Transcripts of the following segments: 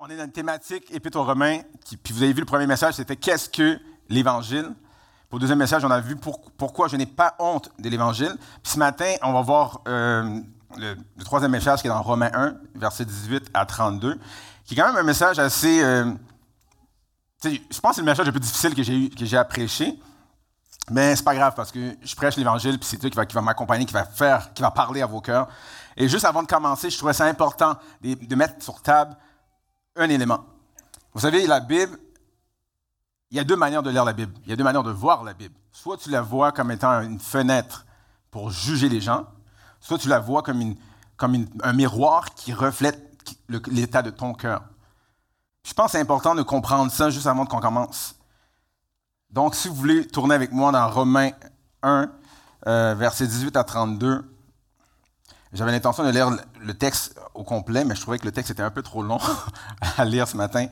On est dans une thématique Épître aux Romains, puis vous avez vu le premier message, c'était Qu'est-ce que l'Évangile? Pour le deuxième message, on a vu pourquoi je n'ai pas honte de l'Évangile. Puis ce matin, on va voir euh, le, troisième message qui est dans Romains 1, versets 18 à 32, qui est quand même un message assez. Euh, je pense que c'est le message le plus difficile que j'ai que j'ai à prêcher. Mais c'est pas grave parce que je prêche l'Évangile, puis c'est Dieu qui va, qui va m'accompagner, qui va faire, qui va parler à vos cœurs. Et juste avant de commencer, je trouvais ça important de mettre sur table un élément. Vous savez, la Bible, il y a deux manières de lire la Bible. Il y a deux manières de voir la Bible. Soit tu la vois comme étant une fenêtre pour juger les gens, soit tu la vois comme, comme un miroir qui reflète l'état de ton cœur. Je pense que c'est important de comprendre ça juste avant qu'on commence. Donc, si vous voulez tourner avec moi dans Romains 1, euh, versets 18 à 32, j'avais l'intention de lire le texte au complet, mais je trouvais que le texte était un peu trop long à lire ce matin.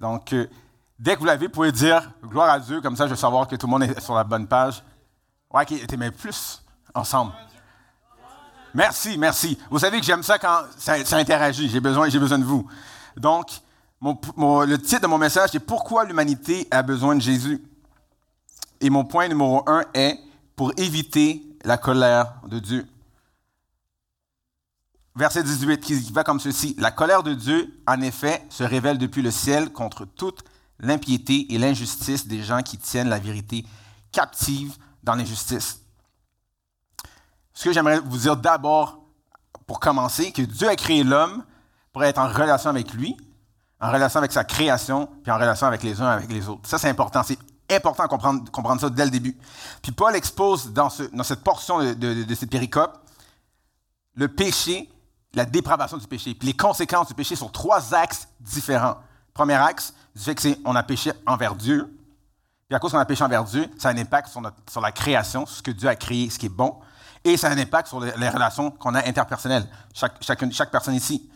Donc, euh, dès que vous l'avez, vous pouvez dire gloire à Dieu, comme ça je vais savoir que tout le monde est sur la bonne page. Ouais, qui était même plus ensemble. Merci, merci. Vous savez que j'aime ça quand ça, interagit. J'ai besoin, j'ai besoin de vous. Donc, le titre de mon message est Pourquoi l'humanité a besoin de Jésus? Et mon point numéro un est pour éviter la colère de Dieu verset 18 qui va comme ceci. La colère de Dieu, en effet, se révèle depuis le ciel contre toute l'impiété et l'injustice des gens qui tiennent la vérité captive dans l'injustice. Ce que j'aimerais vous dire d'abord, pour commencer, que Dieu a créé l'homme pour être en relation avec lui, en relation avec sa création, puis en relation avec les uns avec les autres. Ça, c'est important. C'est important de comprendre, ça dès le début. Puis Paul expose dans cette portion de, de, de cette péricope le péché la dépravation du péché. Puis les conséquences du péché sont trois axes différents. Premier axe, du fait qu'on a péché envers Dieu. Puis à cause qu'on a péché envers Dieu, ça a un impact sur, sur, la création, sur ce que Dieu a créé, ce qui est bon. Et ça a un impact sur les, relations qu'on a interpersonnelles, chaque, personne ici.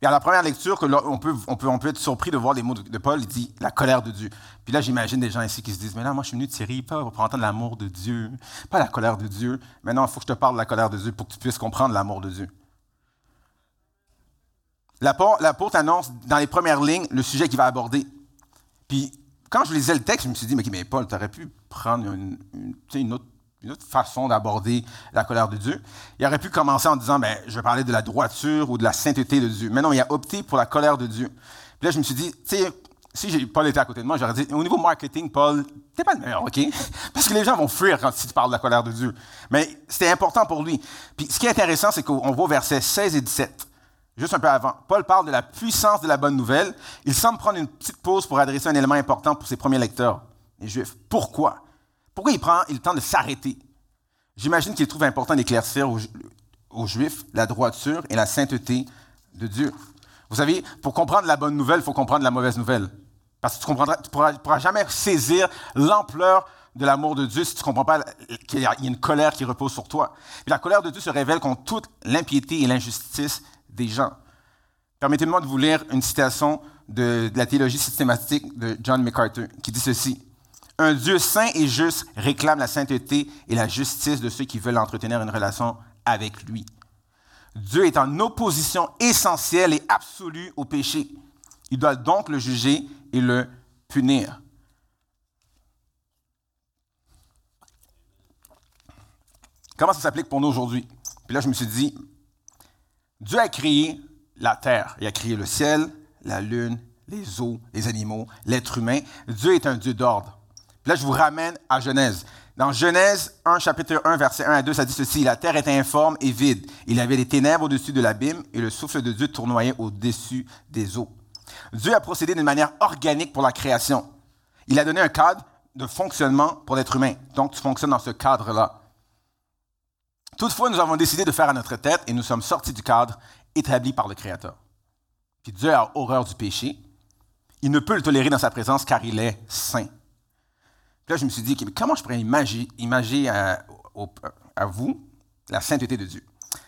Et à la première lecture, on, peut, on, peut, on peut être surpris de voir les mots de, Paul, il dit la colère de Dieu. Puis là, j'imagine des gens ici qui se disent Mais non, moi, je suis venu de Syrie, pas pour entendre l'amour de Dieu, pas la colère de Dieu. Maintenant, il faut que je te parle de la colère de Dieu pour que tu puisses comprendre l'amour de Dieu. L'apôtre annonce dans les premières lignes le sujet qu'il va aborder. Puis, quand je lisais le texte, je me suis dit, mais, mais Paul, tu aurais pu prendre une, autre, façon d'aborder la colère de Dieu. Il aurait pu commencer en disant, ben, je vais parler de la droiture ou de la sainteté de Dieu. Mais non, il a opté pour la colère de Dieu. Puis là, je me suis dit, tu sais, si Paul était à côté de moi, j'aurais dit, au niveau marketing, Paul, t'es pas le meilleur, OK? Parce que les gens vont fuir quand tu parles de la colère de Dieu. Mais c'était important pour lui. Puis ce qui est intéressant, c'est qu'on voit versets 16 et 17 juste un peu avant. Paul parle de la puissance de la bonne nouvelle. Il semble prendre une petite pause pour adresser un élément important pour ses premiers lecteurs, les Juifs. Pourquoi? Pourquoi il prend le temps de s'arrêter? J'imagine qu'il trouve important d'éclaircir aux, Juifs la droiture et la sainteté de Dieu. Vous savez, pour comprendre la bonne nouvelle, il faut comprendre la mauvaise nouvelle. Parce que tu ne pourras, pourras, jamais saisir l'ampleur de l'amour de Dieu si tu ne comprends pas qu'il y a une colère qui repose sur toi. la colère de Dieu se révèle contre toute l'impiété et l'injustice des gens. Permettez-moi de vous lire une citation de, la théologie systématique de John MacArthur qui dit ceci. Un Dieu saint et juste réclame la sainteté et la justice de ceux qui veulent entretenir une relation avec lui. Dieu est en opposition essentielle et absolue au péché. Il doit donc le juger et le punir. Comment ça s'applique pour nous aujourd'hui? Puis là, je me suis dit, Dieu a créé la terre. Il a créé le ciel, la lune, les eaux, les animaux, l'être humain. Dieu est un Dieu d'ordre. Là, je vous ramène à Genèse. Dans Genèse 1, chapitre 1, verset 1 à 2, ça dit ceci, La terre était informe et vide. Il y avait des ténèbres au-dessus de l'abîme et le souffle de Dieu tournoyait au-dessus des eaux. Dieu a procédé d'une manière organique pour la création. Il a donné un cadre de fonctionnement pour l'être humain. Donc, tu fonctionnes dans ce cadre-là. Toutefois, nous avons décidé de faire à notre tête et nous sommes sortis du cadre établi par le Créateur. Puis Dieu a horreur du péché. Il ne peut le tolérer dans sa présence car il est saint. Là, je me suis dit, comment je pourrais imaginer, à, vous la sainteté de Dieu?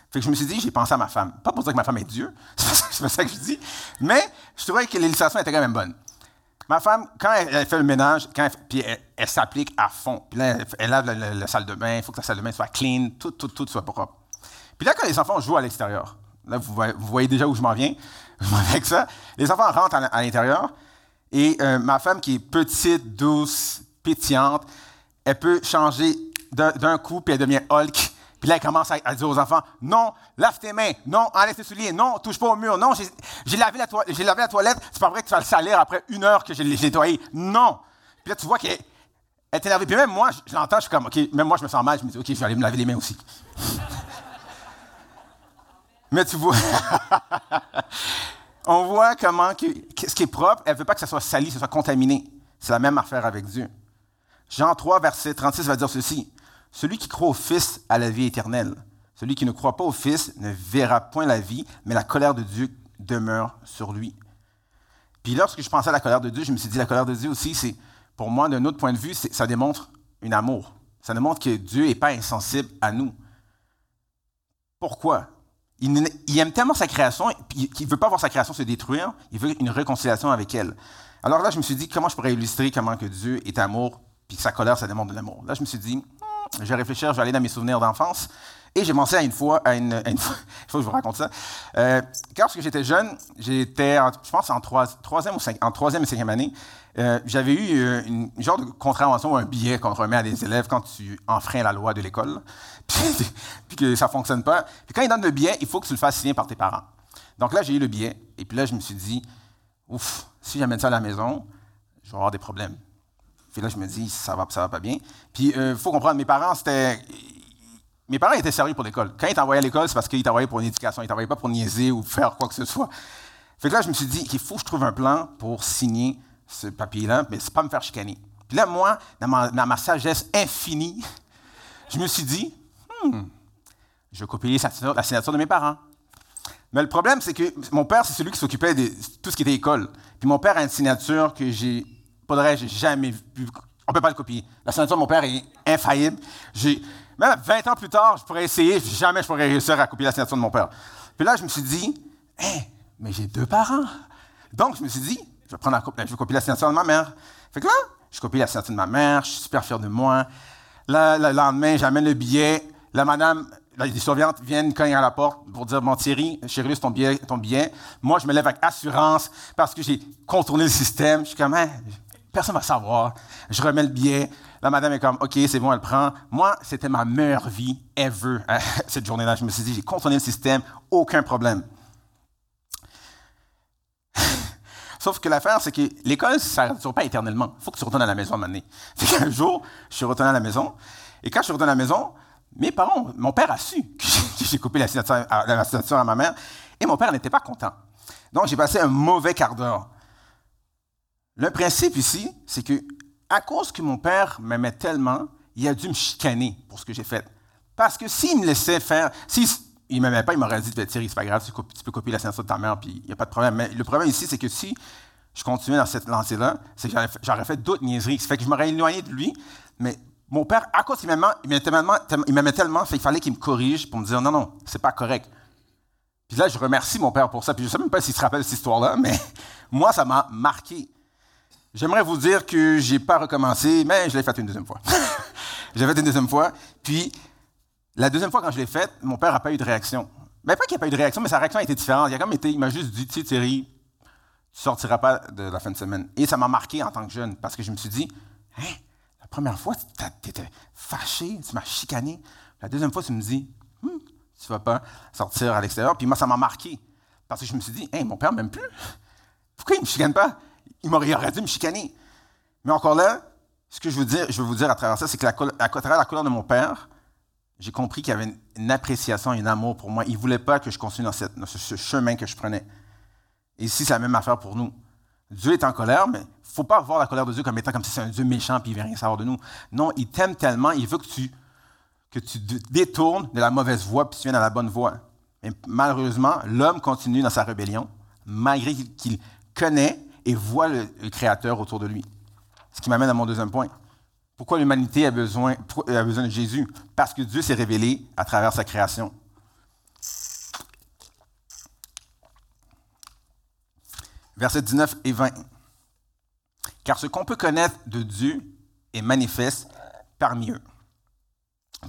Fait que je me suis dit, j'ai pensé à ma femme. Pas pour dire que ma femme est Dieu, c'est pas ça que je dis, mais je trouvais que l'illustration était quand même bonne. Ma femme, quand elle, fait le ménage, elle, puis elle, s'applique à fond. Puis là, elle, lave la, salle de bain, il faut que la salle de bain soit clean, tout, tout, tout soit propre. Puis là, quand les enfants jouent à l'extérieur, là, vous, voyez déjà où je m'en viens. avec ça. Les enfants rentrent à, l'intérieur et euh, ma femme qui est petite, douce, pétillante, elle peut changer d'un coup puis elle devient Hulk. Puis là, elle commence à, dire aux enfants, non, lave tes mains, non, enlève tes souliers, non, touche pas au mur, non, j'ai lavé, la toilette, c'est pas vrai que tu vas le salir après une heure que j'ai nettoyé. Non. Puis là, tu vois qu'elle est énervée. Puis même moi, je, l'entends, je suis comme, OK, même moi, je me sens mal, je me dis, OK, je vais aller me laver les mains aussi. Mais tu vois, on voit comment ce qui est propre, elle ne veut pas que ça soit sali, que ça soit contaminé. C'est la même affaire avec Dieu. Jean 3, verset 36 va dire ceci. Celui qui croit au Fils a la vie éternelle. Celui qui ne croit pas au Fils ne verra point la vie, mais la colère de Dieu demeure sur lui. Puis lorsque je pensais à la colère de Dieu, je me suis dit, la colère de Dieu aussi, c'est, pour moi, d'un autre point de vue, ça démontre un amour. Ça démontre que Dieu n'est pas insensible à nous. Pourquoi? Il, aime tellement sa création qu'il ne veut pas voir sa création se détruire, il veut une réconciliation avec elle. Alors là, je me suis dit, comment je pourrais illustrer comment que Dieu est amour, puis que sa colère, ça démontre de l'amour? Là, je me suis dit, je vais réfléchir, je vais aller dans mes souvenirs d'enfance. Et j'ai pensé à une fois, à une, il faut que je vous raconte ça. Euh, lorsque j'étais jeune, j'étais, je pense, en, troisième, ou en troisième et cinquième année, euh, j'avais eu euh, une, genre de contravention ou un billet qu'on remet à des élèves quand tu enfreins la loi de l'école, puis, que ça ne fonctionne pas. Puis quand ils donnent le billet, il faut que tu le fasses signer par tes parents. Donc là, j'ai eu le billet, et puis là, je me suis dit, ouf, si j'amène ça à la maison, je vais avoir des problèmes. Puis là, je me dis, ça va, ça va pas bien. Puis il euh, faut comprendre, mes parents, c'était. Mes parents étaient sérieux pour l'école. Quand ils t'envoyaient à l'école, c'est parce qu'ils t'envoyaient pour une éducation. Ils t'envoyaient pas pour niaiser ou faire quoi que ce soit. Fait que là, je me suis dit qu'il faut que je trouve un plan pour signer ce papier-là, mais c'est pas me faire chicaner. Puis là, moi, dans ma, sagesse infinie, je me suis dit, hmm, je vais copier la signature, de mes parents. Mais le problème, c'est que mon père, c'est celui qui s'occupait de tout ce qui était école. Puis mon père a une signature que j'ai, faudrait, j'ai jamais vu. On peut pas le copier. La signature de mon père est infaillible. J'ai, même 20 ans plus tard, je pourrais essayer, jamais je pourrais réussir à copier la signature de mon père. Puis là, je me suis dit, hein, mais j'ai deux parents. Donc, je me suis dit, je vais, prendre la, je vais copier la signature de ma mère. Fait que là, je copie la signature de ma mère, je suis super fier de moi. Là, le lendemain, j'amène le billet. La madame, les surveillantes viennent cogner à la porte pour dire Bon, Thierry, reçu ton billet, ton billet. Moi, je me lève avec assurance parce que j'ai contourné le système. Je suis comme, hein, personne ne va savoir. Je remets le billet. La madame est comme, OK, c'est bon, elle prend. Moi, c'était ma meilleure vie ever hein, cette journée-là. Je me suis dit, j'ai contourné le système, aucun problème. Sauf que l'affaire, c'est que l'école, ça ne dure pas éternellement. Il faut que tu retournes à la maison à un moment donné. Un jour, je suis retourné à la maison. Et quand je suis retourné à la maison, mes parents, mon père a su que j'ai coupé la signature, à, ma mère. Et mon père n'était pas content. Donc, j'ai passé un mauvais quart d'heure. Le principe ici, c'est que, à cause que mon père m'aimait tellement, il a dû me chicaner pour ce que j'ai fait. Parce que s'il me laissait faire, si il ne m'aimait pas, il m'aurait dit Thierry, c'est pas grave, tu, peux copier la signature de ta mère, puis il n'y a pas de problème. Mais le problème ici, c'est que si je continuais dans cette lancée-là, c'est que j'aurais fait d'autres niaiseries. Ça fait que je m'aurais éloigné de lui. Mais mon père, à cause qu'il m'aimait tellement, il tellement, il fallait qu'il me corrige pour me dire non, non, c'est pas correct. Puis là, je remercie mon père pour ça. Puis je ne sais même pas s'il se rappelle cette histoire-là, mais moi, ça m'a marqué. J'aimerais vous dire que je n'ai pas recommencé, mais je l'ai fait une deuxième fois. j'ai fait une deuxième fois. Puis la deuxième fois, quand je l'ai faite, mon père n'a pas eu de réaction. Mais pas qu'il n'y a pas eu de réaction, mais sa réaction a été différente. Il, a comme été, il m'a juste dit, tu sais, Thierry, tu ne sortiras pas de la fin de semaine. Et ça m'a marqué en tant que jeune, parce que je me suis dit, hein, la première fois, tu étais fâché, tu m'as chicané. La deuxième fois, tu me dis, hmm, tu ne vas pas sortir à l'extérieur. Puis moi, ça m'a marqué, parce que je me suis dit, hein, mon père m'aime plus. Pourquoi il ne me chicane pas? Il m'aurait aurait dû me chicaner. Mais encore là, ce que je veux, dire, je veux vous dire à travers ça, c'est que la, à travers la couleur de mon père, j'ai compris qu'il y avait une, appréciation et un amour pour moi. Il ne voulait pas que je continue dans, ce, chemin que je prenais. Et ici, c'est la même affaire pour nous. Dieu est en colère, mais il ne faut pas voir la colère de Dieu comme étant comme si c'est un Dieu méchant et il ne veut rien savoir de nous. Non, il t'aime tellement, il veut que tu, que tu détournes de la mauvaise voie puis tu viennes à la bonne voie. Mais malheureusement, l'homme continue dans sa rébellion, malgré qu'il connaît et voit le Créateur autour de lui. Ce qui m'amène à mon deuxième point. Pourquoi l'humanité a besoin, a besoin de Jésus? Parce que Dieu s'est révélé à travers sa création. Versets 19 et 20. Car ce qu'on peut connaître de Dieu est manifeste parmi eux.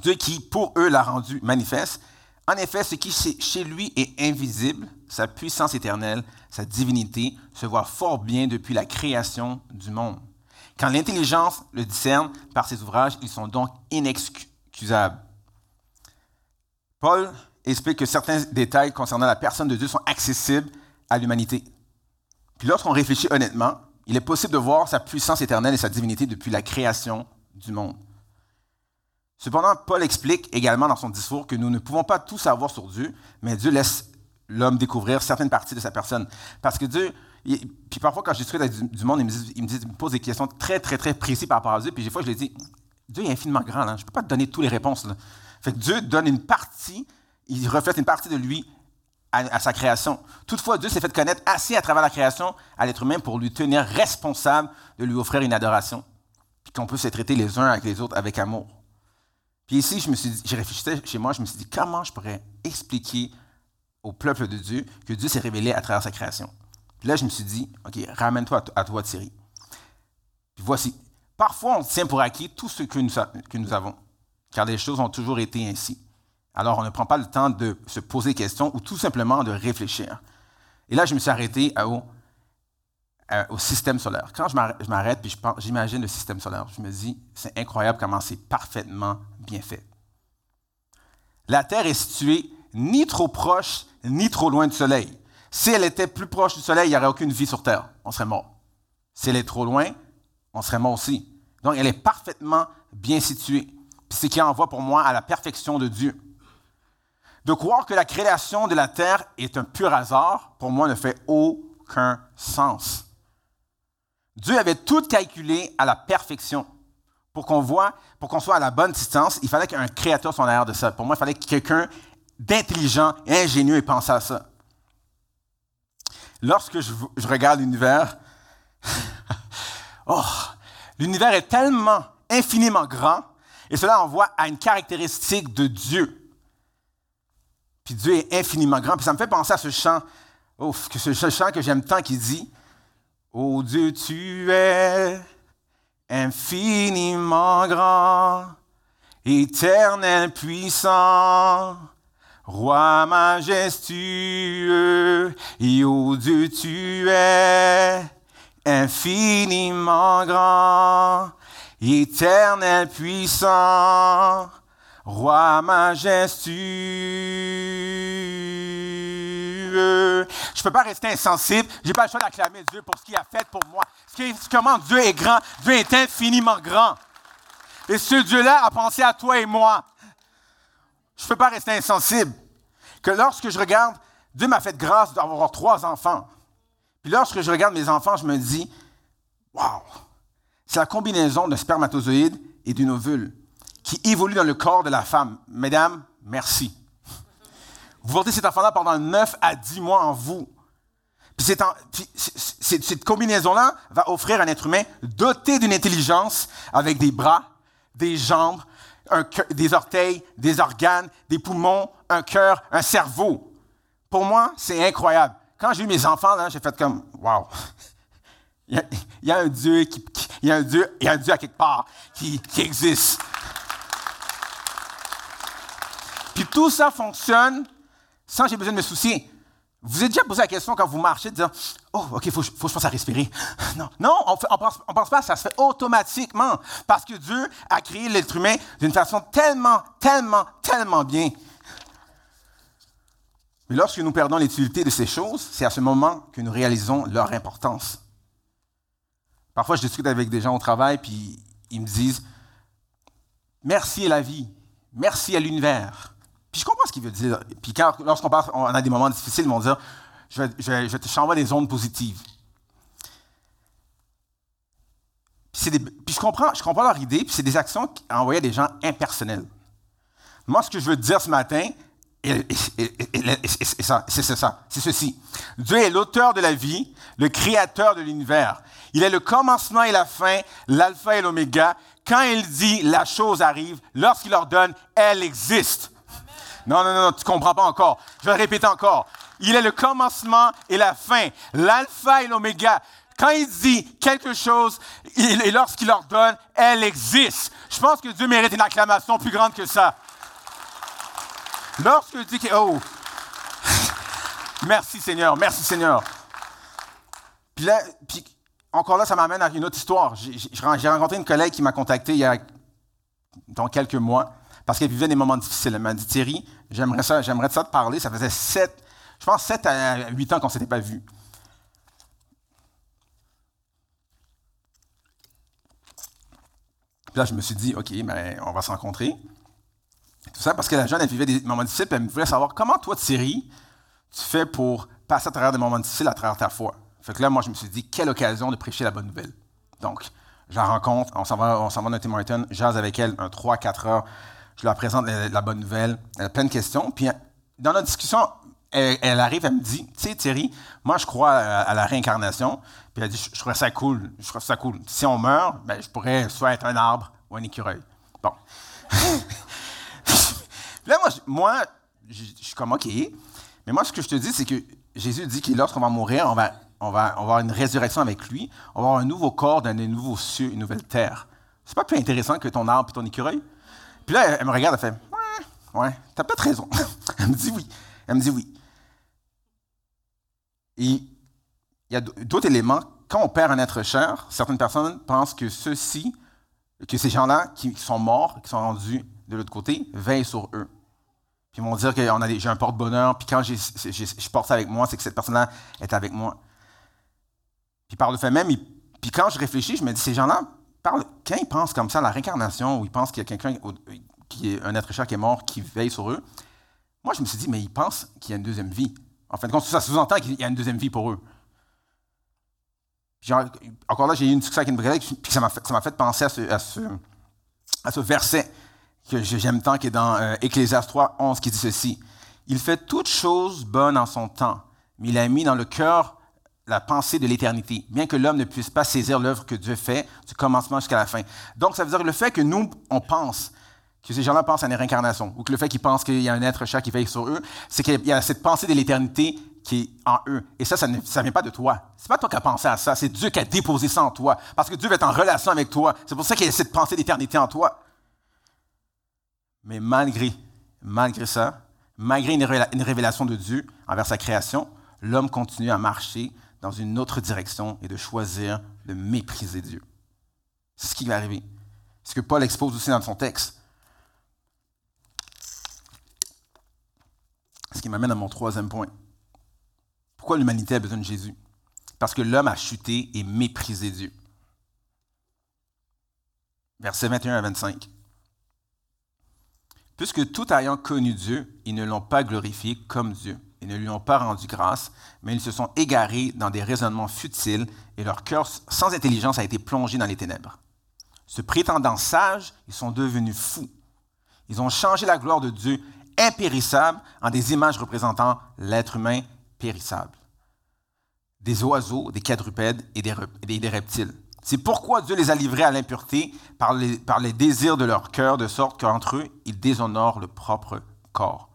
Dieu qui, pour eux, l'a rendu manifeste En effet, ce qui chez lui est invisible, sa puissance éternelle, sa divinité, se voit fort bien depuis la création du monde. Quand l'intelligence le discerne par ses ouvrages, ils sont donc inexcusables. Paul explique que certains détails concernant la personne de Dieu sont accessibles à l'humanité. Puis lorsqu'on réfléchit honnêtement, il est possible de voir sa puissance éternelle et sa divinité depuis la création du monde. Cependant, Paul explique également dans son discours que nous ne pouvons pas tout savoir sur Dieu, mais Dieu laisse l'homme découvrir certaines parties de sa personne. Parce que Dieu, puis parfois quand je discute avec du, monde, il me, pose des questions très, très, très précises par rapport à Dieu, puis des fois je lui dis, Dieu est infiniment grand, je ne peux pas te donner toutes les réponses. Fait que Dieu donne une partie, il reflète une partie de lui à, sa création. Toutefois, Dieu s'est fait connaître assez à travers la création à l'être humain pour lui tenir responsable de lui offrir une adoration, puis qu'on peut se traiter les uns avec les autres avec amour. Puis ici, je me suis j'ai réfléchi chez moi, je me suis dit, comment je pourrais expliquer au peuple de Dieu que Dieu s'est révélé à travers sa création? Là, je me suis dit, OK, ramène-toi à, toi, Thierry. Puis voici. Parfois, on tient pour acquis tout ce que nous, que nous avons, car les choses ont toujours été ainsi. Alors, on ne prend pas le temps de se poser des questions ou tout simplement de réfléchir. Et là, je me suis arrêté au, au système solaire. Quand je m'arrête puis j'imagine le système solaire, je me dis, c'est incroyable comment c'est parfaitement bien fait. La Terre est située ni trop proche ni trop loin du Soleil. Si elle était plus proche du Soleil, il n'y aurait aucune vie sur Terre. On serait mort. Si elle est trop loin, on serait mort aussi. Donc, elle est parfaitement bien située. C'est ce qui envoie pour moi à la perfection de Dieu. De croire que la création de la Terre est un pur hasard, pour moi, ne fait aucun sens. Dieu avait tout calculé à la perfection. Pour qu'on voit, pour soit à la bonne distance, il fallait qu'un créateur soit en arrière de ça. Pour moi, il fallait que quelqu'un d'intelligent et ingénieux ait pensé à ça. Lorsque je, regarde l'univers, oh, l'univers est tellement infiniment grand, et cela envoie à une caractéristique de Dieu. Puis Dieu est infiniment grand. Puis ça me fait penser à ce chant, que ce chant que j'aime tant qui dit Oh Dieu, tu es infiniment grand, éternel puissant, roi majestueux. Et Dieu, tu es infiniment grand, éternel puissant, roi majestueux. Je ne peux pas rester insensible. Je n'ai pas le choix d'acclamer Dieu pour ce qu'il a fait pour moi. Comment Dieu est grand. Dieu est infiniment grand. Et ce Dieu-là a pensé à toi et moi. Je ne peux pas rester insensible. Que lorsque je regarde, Dieu m'a fait grâce d'avoir trois enfants. Puis lorsque je regarde mes enfants, je me dis, waouh, c'est la combinaison d'un spermatozoïde et d'une ovule qui évolue dans le corps de la femme. Mesdames, merci. Vous portez cet enfant-là pendant 9 à 10 mois en vous. Puis, cette combinaison-là va offrir un être humain doté d'une intelligence avec des bras, des jambes, des orteils, des organes, des poumons, un cœur, un cerveau. Pour moi, c'est incroyable. Quand j'ai eu mes enfants, j'ai fait comme, wow, il y, a, un Dieu qui, il y a un Dieu, il y a un Dieu à quelque part qui, qui existe. Puis tout ça fonctionne sans que j'ai besoin de me soucier. Vous êtes déjà posé la question quand vous marchez de dire Oh, OK, il faut, faut, que je pense à respirer. Non, non on ne pense, on pense pas, ça se fait automatiquement. Parce que Dieu a créé l'être humain d'une façon tellement, tellement, tellement bien. Mais lorsque nous perdons l'utilité de ces choses, c'est à ce moment que nous réalisons leur importance. Parfois, je discute avec des gens au travail, puis ils me disent Merci à la vie, merci à l'univers, puis je comprends ce qu'il veut dire. Puis quand, lorsqu'on on a des moments difficiles, ils vont dire Je je je te des ondes positives. Puis, puis, je, comprends, je comprends leur idée, puis c'est des actions envoyées à des gens impersonnels. Moi, ce que je veux dire ce matin, c'est ça, c'est ceci. Dieu est l'auteur de la vie, le créateur de l'univers. Il est le commencement et la fin, l'alpha et l'oméga. Quand il dit la chose arrive, lorsqu'il ordonne, elle existe. Non, non, non, tu ne comprends pas encore. Je vais le répéter encore. Il est le commencement et la fin, l'alpha et l'oméga. Quand il dit quelque chose et lorsqu'il ordonne, elle existe. Je pense que Dieu mérite une acclamation plus grande que ça. Lorsque Dieu qui... Oh! merci Seigneur, merci Seigneur. Puis là, puis encore là, ça m'amène à une autre histoire. J'ai rencontré une collègue qui m'a contacté il y a dans quelques mois parce qu'elle vivait des moments difficiles. Elle m'a dit Thierry, j'aimerais ça, j'aimerais ça te parler. Ça faisait sept, je pense sept à huit ans qu'on ne s'était pas vus. Puis là, je me suis dit, OK, mais on va se rencontrer. Tout ça parce que la jeune, elle vivait des moments difficiles, elle voulait savoir comment toi, Thierry, tu fais pour passer à travers des moments difficiles à travers ta foi? Fait que là, moi, je me suis dit, quelle occasion de prêcher la bonne nouvelle? Donc, je la rencontre, on s'en va, on va dans Tim Martin, jase avec elle un 3-4 heures, je leur présente la, bonne nouvelle, elle a plein de questions. Puis, dans notre discussion, elle, arrive, elle me dit, tu sais, Thierry, moi, je crois à, la réincarnation. Puis elle dit, je, je ça cool, je trouve ça cool. Si on meurt, ben, je pourrais soit être un arbre ou un écureuil. Bon. là, moi, moi je, suis comme, OK. Mais moi, ce que je te dis, c'est que Jésus dit que lorsqu'on va mourir, on va, on, va, avoir une résurrection avec lui. On va avoir un nouveau corps, un nouveau cieux, une nouvelle terre. C'est pas plus intéressant que ton arbre et ton écureuil? Puis là, elle, me regarde, elle fait, ouais, ouais, t'as peut-être raison. elle me dit oui. Elle me dit oui. Et il y a d'autres éléments. Quand on perd un être cher, certaines personnes pensent que ceux-ci, que ces gens-là qui sont morts, qui sont rendus de l'autre côté, veillent sur eux. Puis ils vont dire que j'ai un porte-bonheur, puis quand je porte ça avec moi, c'est que cette personne-là est avec moi. Puis par le fait même, puis quand je réfléchis, je me dis, ces gens-là, quand ils pensent comme ça à la réincarnation, ou ils pensent qu'il y a quelqu'un, qui est un être cher qui est mort, qui veille sur eux, moi je me suis dit, mais ils pensent qu'il y a une deuxième vie. En fin de compte, ça sous-entend qu'il y a une deuxième vie pour eux. encore là, j'ai eu une discussion avec une collègue, puis ça m'a fait, penser à ce, verset que j'aime tant, qui est dans euh, Ecclésias 3, 11, qui dit ceci. Il fait toutes choses bonnes en son temps, mais il a mis dans le cœur la pensée de l'éternité, bien que l'homme ne puisse pas saisir l'œuvre que Dieu fait du commencement jusqu'à la fin. Donc, ça veut dire que le fait que nous, on pense que ces gens-là pensent à une réincarnation, ou que le fait qu'ils pensent qu'il y a un être cher qui veille sur eux, c'est qu'il y a cette pensée de l'éternité qui est en eux. Et ça, ça ne vient pas de toi. C'est pas toi qui as pensé à ça, c'est Dieu qui a déposé ça en toi. Parce que Dieu va être en relation avec toi. C'est pour ça qu'il y a cette pensée d'éternité en toi. Mais malgré, malgré ça, malgré une révélation de Dieu envers sa création, l'homme continue à marcher dans une autre direction et de choisir de mépriser Dieu. C'est ce qui va arriver. C'est ce que Paul expose aussi dans son texte. Ce qui m'amène à mon troisième point. Pourquoi l'humanité a besoin de Jésus? Parce que l'homme a chuté et méprisé Dieu. Versets 21 à 25. Puisque tout ayant connu Dieu, ils ne l'ont pas glorifié comme Dieu et ne lui ont pas rendu grâce, mais ils se sont égarés dans des raisonnements futiles et leur cœur sans intelligence a été plongé dans les ténèbres. Se prétendant sages, ils sont devenus fous. Ils ont changé la gloire de Dieu impérissables en des images représentant l'être humain périssable. Des oiseaux, des quadrupèdes et des, reptiles. C'est pourquoi Dieu les a livrés à l'impureté par les, par les désirs de leur cœur, de sorte qu'entre eux, ils déshonorent le propre corps.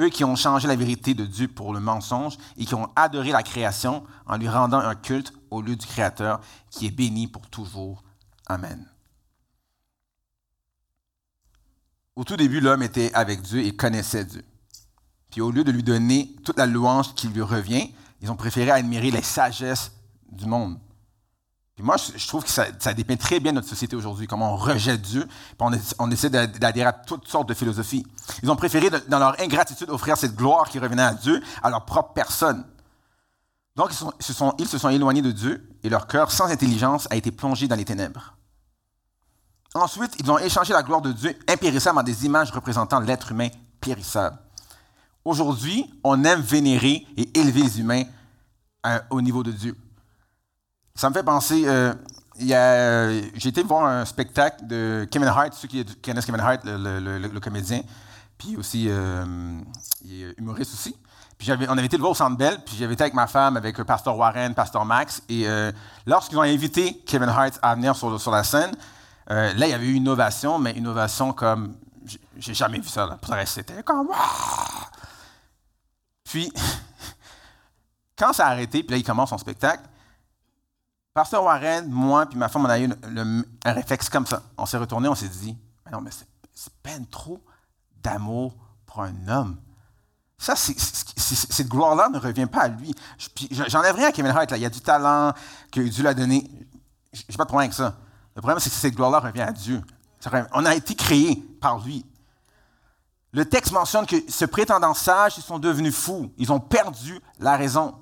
Eux qui ont changé la vérité de Dieu pour le mensonge et qui ont adoré la création en lui rendant un culte au lieu du Créateur qui est béni pour toujours. Amen. Au tout début, l'homme était avec Dieu et connaissait Dieu. Puis au lieu de lui donner toute la louange qui lui revient, ils ont préféré admirer les sagesses du monde. Moi, je trouve que ça, dépeint très bien notre société aujourd'hui, comment on rejette Dieu, on, essaie d'adhérer à toutes sortes de philosophies. Ils ont préféré, dans leur ingratitude, offrir cette gloire qui revenait à Dieu à leur propre personne. Donc, ils, se sont, ils se sont éloignés de Dieu et leur cœur, sans intelligence, a été plongé dans les ténèbres. Ensuite, ils ont échangé la gloire de Dieu impérissable en des images représentant l'être humain périssable. Aujourd'hui, on aime vénérer et élever les humains euh, au niveau de Dieu. Ça me fait penser, euh, j'ai été voir un spectacle de Kevin Hart, ceux qui connaissent Kevin Hart, le, comédien, puis aussi, euh, il est humoriste aussi. Puis on avait été le voir au Centre Bell, puis j'avais été avec ma femme, avec pasteur Warren, pasteur Max, et lorsqu'ils ont invité Kevin Hart à venir sur, la scène, euh, là, il y avait eu une innovation, mais une innovation comme. J'ai jamais vu ça. Là. C'était comme. Puis, quand ça a arrêté, puis là, il commence son spectacle, Pasteur Warren, moi, puis ma femme, on a eu un réflexe comme ça. On s'est retourné, on s'est dit, mais non, mais c'est peine trop d'amour pour un homme. Ça, cette gloire-là ne revient pas à lui. J'enlève rien à Kevin Hart. Là. Il y a du talent que Dieu l'a donné. Je n'ai pas de problème avec ça. Le problème, c'est que cette gloire-là revient à Dieu. On a été créé par lui. Le texte mentionne que ce prétendant sage, ils sont devenus fous. Ils ont perdu la raison.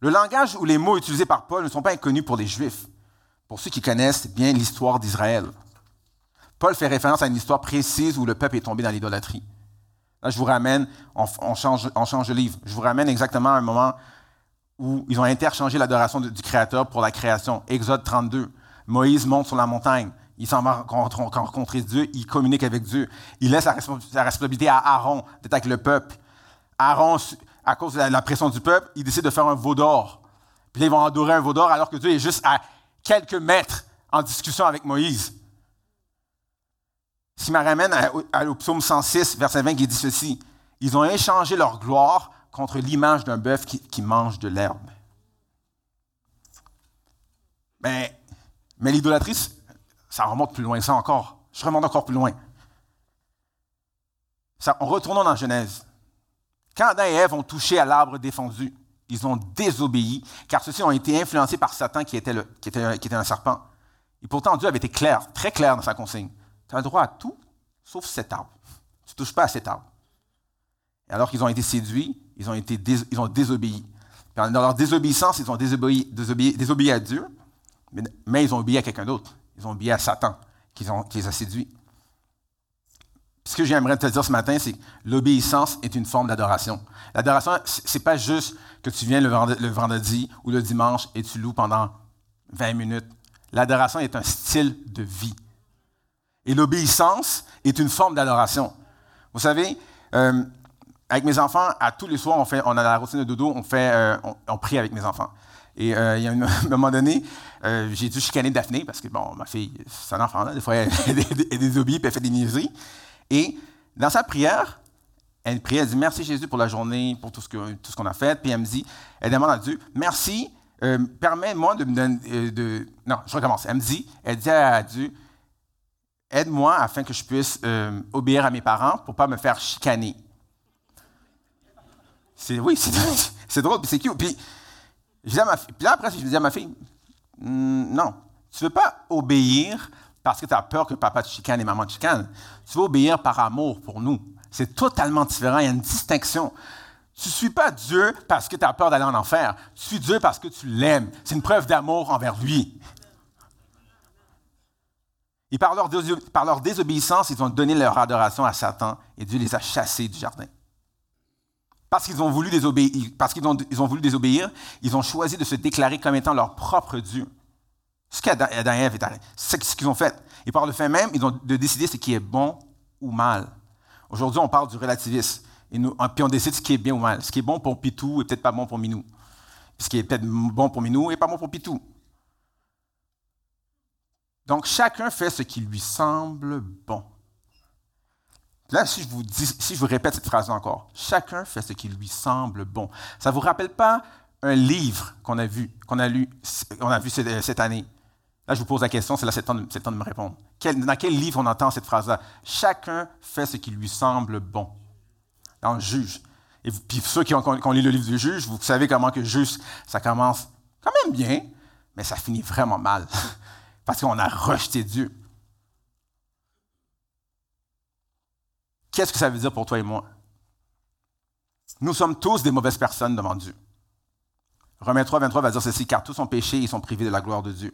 Le langage ou les mots utilisés par Paul ne sont pas inconnus pour les Juifs, pour ceux qui connaissent bien l'histoire d'Israël. Paul fait référence à une histoire précise où le peuple est tombé dans l'idolâtrie. Là, je vous ramène, on, change, on de livre. Je vous ramène exactement à un moment où ils ont interchangé l'adoration du Créateur pour la création. Exode 32. Moïse monte sur la montagne. Il s'en va rencontrer Dieu, il communique avec Dieu. Il laisse la, responsabilité à Aaron d'être avec le peuple. Aaron, à cause de la pression du peuple, il décide de faire un veau d'or. Puis là, ils vont adorer un veau d'or alors que Dieu est juste à quelques mètres en discussion avec Moïse. Ce qui ramène au psaume 106, verset 20, qui dit ceci. Ils ont échangé leur gloire contre l'image d'un bœuf qui, mange de l'herbe. Mais, mais l'idolâtrie, ça remonte plus loin, ça encore. Je remonte encore plus loin. Ça, en retournant dans Genèse, quand Adam et Ève ont touché à l'arbre défendu, ils ont désobéi, car ceux-ci ont été influencés par Satan qui était, un serpent. Et pourtant, Dieu avait été clair, très clair dans sa consigne. Tu as le droit à tout, sauf cet arbre. Tu ne touches pas à cet arbre. Et alors qu'ils ont été séduits, ils ont, désobéi. Dans leur désobéissance, ils ont désobéi, à Dieu, mais, ils ont obéi à quelqu'un d'autre. Ils ont obéi à Satan, qui les a séduits. Ce que j'aimerais te dire ce matin, c'est que l'obéissance est une forme d'adoration. L'adoration, ce n'est pas juste que tu viens le vendredi ou le dimanche et tu loues pendant 20 minutes. L'adoration est un style de vie. Et l'obéissance est une forme d'adoration. Vous savez, euh, avec mes enfants, à tous les soirs, on, fait, on a la routine de dodo, on, fait, euh, on, prie avec mes enfants. Et euh, il y a un moment donné, j'ai dû chicaner Daphné parce que, bon, ma fille, c'est un enfant, là, des fois, elle, elle, désobéit et elle fait des niaiseries. Et dans sa prière, elle prie, elle dit Merci Jésus pour la journée, pour tout ce, que, tout ce qu'on a fait. Puis elle me dit Elle demande à Dieu Merci, permets-moi de me donner. de... Non, je recommence. Elle me dit Elle dit à Dieu aide-moi afin que je puisse euh, obéir à mes parents pour ne pas me faire chicaner. C'est, oui, c'est, drôle, c'est cute. Puis, je à ma puis là, après, je dis à ma fille, hmm, non, tu ne veux pas obéir parce que tu as peur que papa te chicane et maman te chicane. Tu veux obéir par amour pour nous. C'est totalement différent. Il y a une distinction. Tu ne suis pas Dieu parce que tu as peur d'aller en enfer. Tu suis Dieu parce que tu l'aimes. C'est une preuve d'amour envers lui. Et par leur, désobéissance, ils ont donné leur adoration à Satan et Dieu les a chassés du jardin. Parce qu'ils ont voulu désobéir, ils ont choisi de se déclarer comme étant leur propre Dieu. Ce qu'Adam et Ève, c'est ce qu'ils ont fait. Et par le fait même, ils ont de décider ce qui est bon ou mal. Aujourd'hui, on parle du relativisme. Et nous, puis on décide ce qui est bien ou mal. Ce qui est bon pour Pitou est peut-être pas bon pour Minou. ce qui est peut-être bon pour Minou n'est pas bon pour Pitou. Donc, chacun fait ce qui lui semble bon. Là, si je vous, dis, si je vous répète cette phrase encore, chacun fait ce qui lui semble bon. Ça ne vous rappelle pas un livre qu'on a vu, qu'on a lu, on a vu cette année? Là, je vous pose la question, c'est là c'est le, temps de me répondre. dans quel livre on entend cette phrase-là? Chacun fait ce qui lui semble bon. Dans le juge. Et puis ceux qui ont, lu le livre du juge, vous savez comment que juste, ça commence quand même bien, mais ça finit vraiment mal. parce qu'on a rejeté Dieu. Qu'est-ce que ça veut dire pour toi et moi? Nous sommes tous des mauvaises personnes devant Dieu. Romains 3, 23 va dire ceci, car tous ont péché et sont privés de la gloire de Dieu.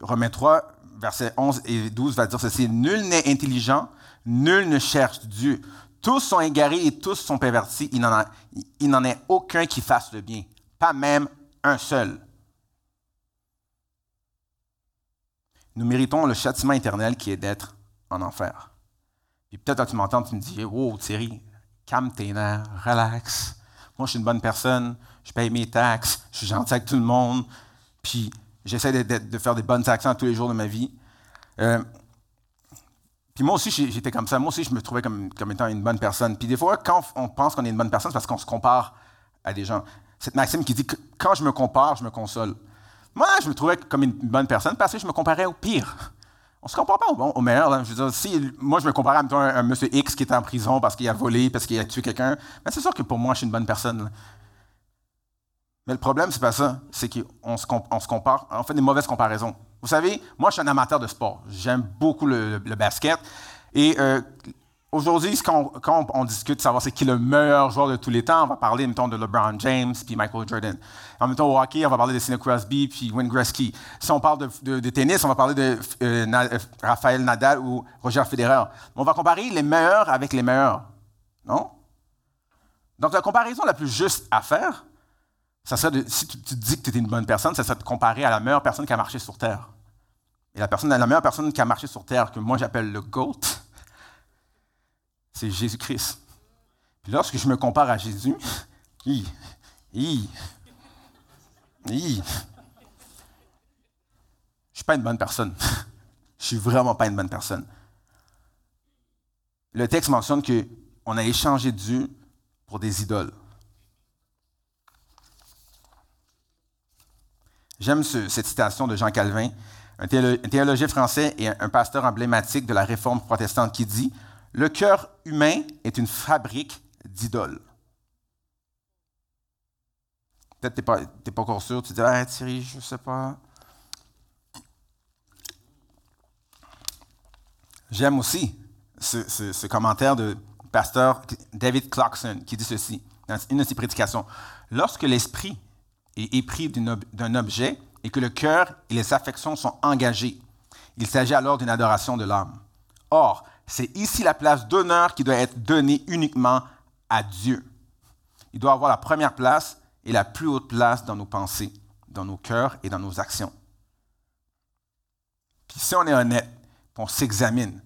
Romains 3, versets 11 et 12 va dire ceci, nul n'est intelligent, nul ne cherche Dieu. Tous sont égarés et tous sont pervertis. Il n'en est aucun qui fasse le bien, pas même un seul. nous méritons le châtiment éternel qui est d'être en enfer. Puis peut-être quand tu m'entends, tu me dis Oh, Thierry, calme tes nerfs, relax. Moi, je suis une bonne personne, je paye mes taxes, je suis gentil avec tout le monde, puis j'essaie de, faire des bonnes actions tous les jours de ma vie. Euh, puis moi aussi, j'étais comme ça. Moi aussi, je me trouvais comme, étant une bonne personne. Puis des fois, quand on pense qu'on est une bonne personne, c'est parce qu'on se compare à des gens. Cette maxime qui dit quand je me compare, je me console. Moi, je me trouvais comme une bonne personne parce que je me comparais au pire. On se compare pas au, au meilleur. Je veux dire, si moi, je me compare à un monsieur X qui est en prison parce qu'il a volé, parce qu'il a tué quelqu'un, ben, c'est sûr que pour moi, je suis une bonne personne. Mais le problème, c'est pas ça. C'est qu'on se, compare, on fait des mauvaises comparaisons. Vous savez, moi, je suis un amateur de sport. J'aime beaucoup le, basket. Et euh, aujourd'hui, quand, on discute de savoir c'est qui le meilleur joueur de tous les temps, on va parler, mettons, de LeBron James puis Michael Jordan. En même temps, au hockey, on va parler de Sidney Crosby puis Wayne Gretzky. Si on parle de, tennis, on va parler de euh, euh, Rafael Nadal ou Roger Federer. On va comparer les meilleurs avec les meilleurs. Non? Donc, la comparaison la plus juste à faire, ça si tu, te dis que tu es une bonne personne, ça serait de te comparer à la meilleure personne qui a marché sur Terre. Et la, personne, la meilleure personne qui a marché sur Terre, que moi j'appelle le GOAT, c'est Jésus-Christ. Puis lorsque je me compare à Jésus, hi, hi, hi, je suis pas une bonne personne. je suis vraiment pas une bonne personne. Le texte mentionne qu'on a échangé Dieu pour des idoles. J'aime cette citation de Jean Calvin, un, théologien français et un pasteur emblématique de la réforme protestante qui dit Le cœur humain est une fabrique d'idoles. Peut-être que tu n'es pas, encore sûr, tu te dis Ah, Thierry, je ne sais pas. J'aime aussi ce, ce, commentaire de pasteur David Clarkson qui dit ceci dans une de ses prédications. Lorsque l'esprit et épris d'un objet et que le cœur et les affections sont engagés. Il s'agit alors d'une adoration de l'âme. Or, c'est ici la place d'honneur qui doit être donnée uniquement à Dieu. Il doit avoir la première place et la plus haute place dans nos pensées, dans nos cœurs et dans nos actions. Puis si on est honnête, on s'examine,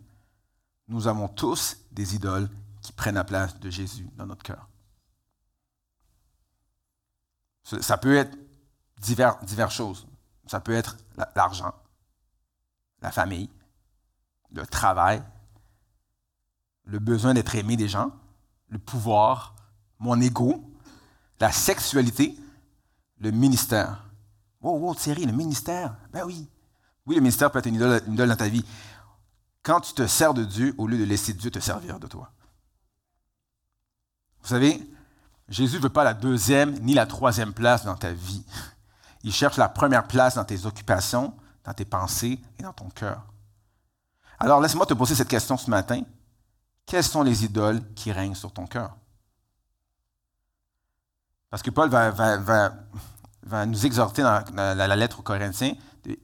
nous avons tous des idoles qui prennent la place de Jésus dans notre cœur. Ça peut être diverses divers choses. Ça peut être l'argent, la famille, le travail, le besoin d'être aimé des gens, le pouvoir, mon ego, la sexualité, le ministère. Wow, wow, Thierry, le ministère? Ben oui. Oui, le ministère peut être une idole, une idole dans ta vie. Quand tu te sers de Dieu au lieu de laisser Dieu te servir de toi. Vous savez, Jésus ne veut pas la deuxième ni la troisième place dans ta vie. Il cherche la première place dans tes occupations, dans tes pensées et dans ton cœur. Alors laisse-moi te poser cette question ce matin. Quelles sont les idoles qui règnent sur ton cœur? Parce que Paul va, nous exhorter dans la, lettre aux Corinthiens,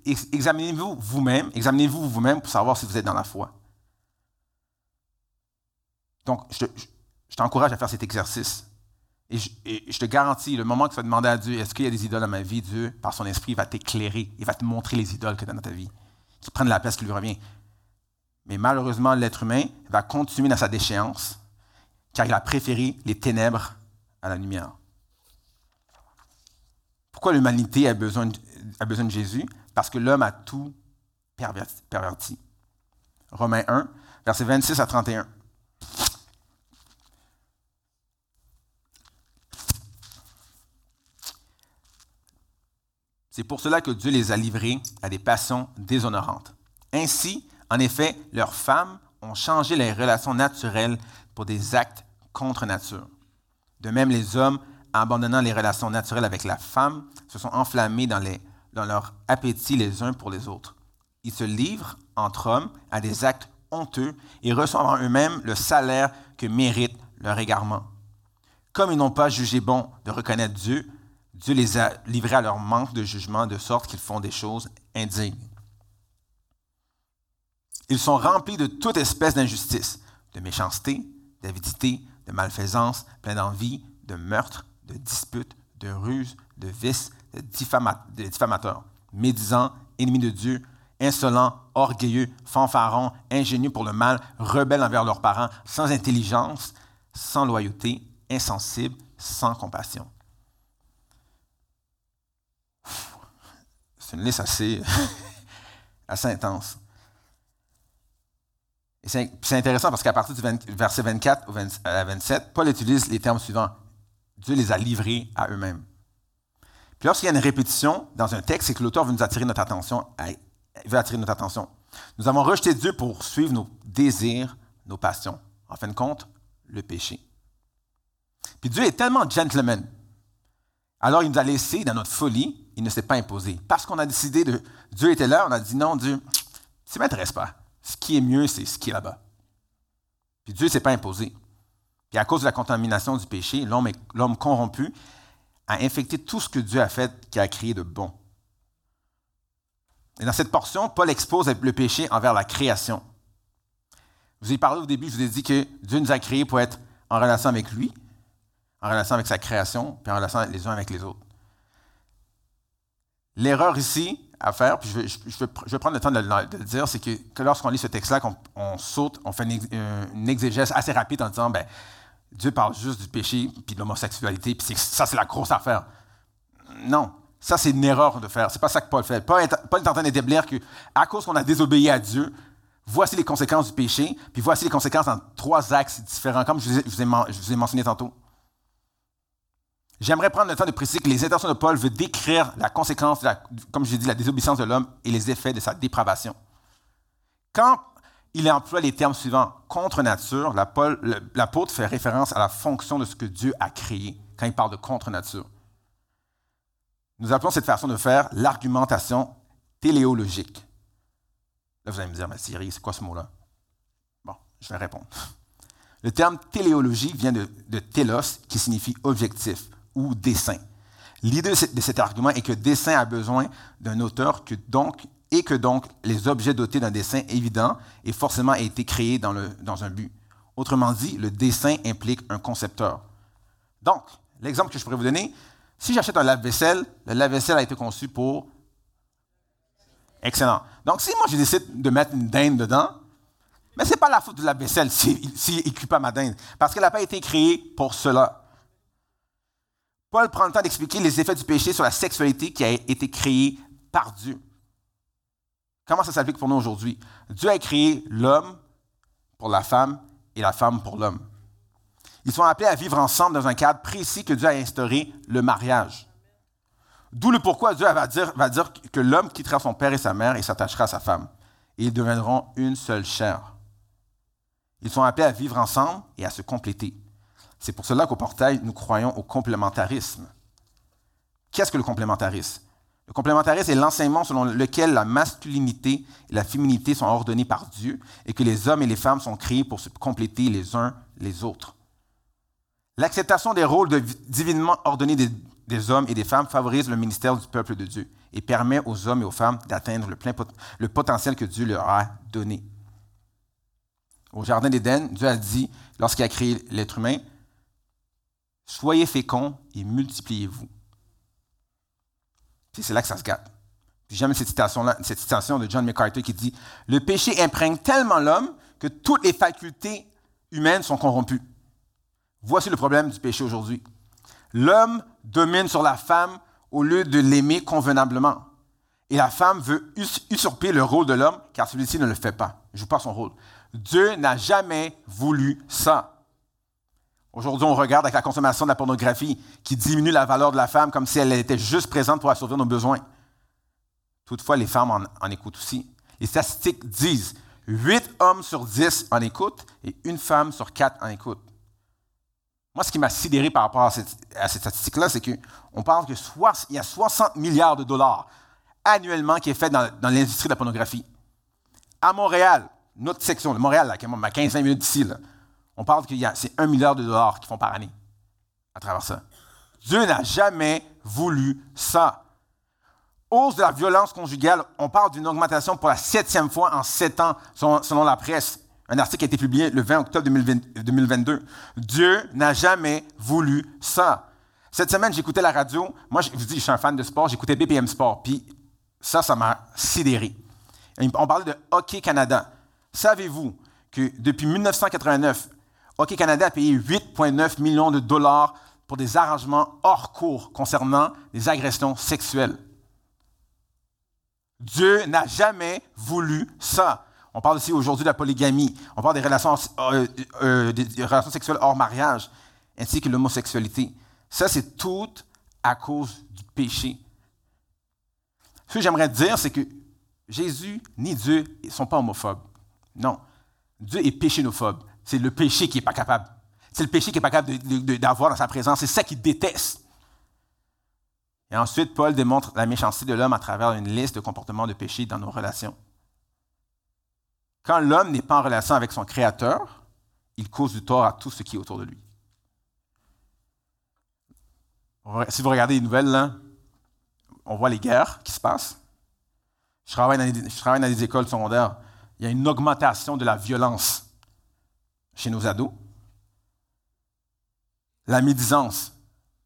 examinez-vous vous-même, examinez-vous vous-même pour savoir si vous êtes dans la foi. Donc, je t'encourage à faire cet exercice. Et je, te garantis, le moment que tu vas demander à Dieu, est-ce qu'il y a des idoles dans ma vie, Dieu, par son esprit, va t'éclairer, il va te montrer les idoles que tu as dans ta vie, qui prennent la place qui lui revient. Mais malheureusement, l'être humain va continuer dans sa déchéance, car il a préféré les ténèbres à la lumière. Pourquoi l'humanité a besoin, a besoin de Jésus? Parce que l'homme a tout perverti. Romains 1, versets 26 à 31. C'est pour cela que Dieu les a livrés à des passions déshonorantes. Ainsi, en effet, leurs femmes ont changé les relations naturelles pour des actes contre nature. De même, les hommes, abandonnant les relations naturelles avec la femme, se sont enflammés dans, dans leur appétit les uns pour les autres. Ils se livrent entre hommes à des actes honteux et reçoivent en eux-mêmes le salaire que mérite leur égarement. Comme ils n'ont pas jugé bon de reconnaître Dieu, Dieu les a livrés à leur manque de jugement de sorte qu'ils font des choses indignes. Ils sont remplis de toute espèce d'injustice, de méchanceté, d'avidité, de malfaisance, plein d'envie, de meurtre, de disputes, de ruses, de vices, de, diffamateurs, médisants, ennemis de Dieu, insolents, orgueilleux, fanfarons, ingénieux pour le mal, rebelles envers leurs parents, sans intelligence, sans loyauté, insensibles, sans compassion. C'est une liste assez, assez intense. c'est intéressant parce qu'à partir du verset 24 à 27, Paul utilise les termes suivants. Dieu les a livrés à eux-mêmes. Puis lorsqu'il y a une répétition dans un texte, c'est que l'auteur veut nous attirer notre attention. Veut attirer notre attention. Nous avons rejeté Dieu pour suivre nos désirs, nos passions. En fin de compte, le péché. Puis Dieu est tellement gentleman. Alors il nous a laissés dans notre folie, il ne s'est pas imposé. Parce qu'on a décidé de... Dieu était là, on a dit non, Dieu, ça ne m'intéresse pas. Ce qui est mieux, c'est ce qui est là-bas. Puis Dieu ne s'est pas imposé. Puis à cause de la contamination du péché, l'homme corrompu a infecté tout ce que Dieu a fait, qui a créé de bon. Et dans cette portion, Paul expose le péché envers la création. Vous ai parlé au début, je vous ai dit que Dieu nous a créés pour être en relation avec lui, en relation avec sa création, puis en relation les uns avec les autres. L'erreur ici à faire, puis je vais, prendre le temps de, le dire, c'est que, lorsqu'on lit ce texte-là, qu'on on saute, on fait une, exégèse assez rapide en disant, ben, Dieu parle juste du péché, puis de l'homosexualité, puis ça, c'est la grosse affaire. Non, ça, c'est une erreur de faire. C'est pas ça que Paul fait. Paul est, en train d'établir qu'à cause qu'on a désobéi à Dieu, voici les conséquences du péché, puis voici les conséquences en trois axes différents, comme je vous ai mentionné tantôt. J'aimerais prendre le temps de préciser que les intentions de Paul veulent décrire la conséquence, de la, comme j'ai dit, la désobéissance de l'homme et les effets de sa dépravation. Quand il emploie les termes suivants, contre nature, l'apôtre fait référence à la fonction de ce que Dieu a créé quand il parle de contre nature. Nous appelons cette façon de faire l'argumentation téléologique. Là, vous allez me dire, mais Thierry, c'est quoi ce mot-là? Bon, je vais répondre. Le terme téléologie vient de, de télos, qui signifie objectif ou dessin. L'idée de cet argument est que dessin a besoin d'un auteur et que donc les objets dotés d'un dessin évident et forcément été créés dans, le, dans un but. Autrement dit, le dessin implique un concepteur. Donc, l'exemple que je pourrais vous donner, si j'achète un lave-vaisselle, le lave-vaisselle a été conçu pour... Excellent. Donc, si moi je décide de mettre une dinde dedans, mais ce n'est pas la faute de la vaisselle s'il si, si pas ma dinde, parce qu'elle n'a pas été créée pour cela. Paul prend le temps d'expliquer les effets du péché sur la sexualité qui a été créée par Dieu. Comment ça s'applique pour nous aujourd'hui? Dieu a créé l'homme pour la femme et la femme pour l'homme. Ils sont appelés à vivre ensemble dans un cadre précis que Dieu a instauré, le mariage. D'où le pourquoi Dieu va dire, va dire que l'homme quittera son père et sa mère et s'attachera à sa femme. Et ils deviendront une seule chair. Ils sont appelés à vivre ensemble et à se compléter. C'est pour cela qu'au portail, nous croyons au complémentarisme. Qu'est-ce que le complémentarisme? Le complémentarisme est l'enseignement selon lequel la masculinité et la féminité sont ordonnées par Dieu et que les hommes et les femmes sont créés pour se compléter les uns les autres. L'acceptation des rôles divinement ordonnés des, hommes et des femmes favorise le ministère du peuple de Dieu et permet aux hommes et aux femmes d'atteindre le, le potentiel que Dieu leur a donné. Au Jardin d'Éden, Dieu a dit, lorsqu'il a créé l'être humain, Soyez féconds et multipliez-vous. C'est là que ça se gâte. j'aime cette citation-là, cette citation de John MacArthur qui dit Le péché imprègne tellement l'homme que toutes les facultés humaines sont corrompues. Voici le problème du péché aujourd'hui. L'homme domine sur la femme au lieu de l'aimer convenablement. Et la femme veut usurper le rôle de l'homme car celui-ci ne le fait pas. Ne joue pas son rôle. Dieu n'a jamais voulu ça. Aujourd'hui, on regarde avec la consommation de la pornographie qui diminue la valeur de la femme comme si elle était juste présente pour assouvir nos besoins. Toutefois, les femmes en, écoutent aussi. Les statistiques disent 8 hommes sur 10 en écoutent et une femme sur 4 en écoute. Moi, ce qui m'a sidéré par rapport à cette, statistique-là, c'est qu'on parle qu'il y a 60 milliards de dollars annuellement qui est fait dans, l'industrie de la pornographie. À Montréal, notre section de Montréal, qui est à 15 minutes d'ici, on parle qu'il y a, c'est un milliard de dollars qu'ils font par année à travers ça. Dieu n'a jamais voulu ça. Hausse de la violence conjugale, on parle d'une augmentation pour la septième fois en sept ans, selon, la presse. Un article a été publié le 20 octobre 2022. Dieu n'a jamais voulu ça. Cette semaine, j'écoutais la radio. Moi, je vous dis, je suis un fan de sport. J'écoutais BPM Sport. Puis ça, ça m'a sidéré. On parlait de Hockey Canada. Savez-vous que depuis 1989, Hockey Canada a payé 8,9 millions de dollars pour des arrangements hors cours concernant les agressions sexuelles. Dieu n'a jamais voulu ça. On parle aussi aujourd'hui de la polygamie. On parle des relations, euh, euh, des relations sexuelles hors mariage, ainsi que l'homosexualité. Ça, c'est tout à cause du péché. Ce que j'aimerais dire, c'est que Jésus ni Dieu ne sont pas homophobes. Non. Dieu est péchénophobe. C'est le péché qui n'est pas capable. C'est le péché qui n'est pas capable d'avoir dans sa présence. C'est ça qu'il déteste. Et ensuite, Paul démontre la méchanceté de l'homme à travers une liste de comportements de péché dans nos relations. Quand l'homme n'est pas en relation avec son Créateur, il cause du tort à tout ce qui est autour de lui. Si vous regardez les nouvelles, on voit les guerres qui se passent. Je travaille, dans les écoles secondaires. Il y a une augmentation de la violence chez nos ados. La médisance,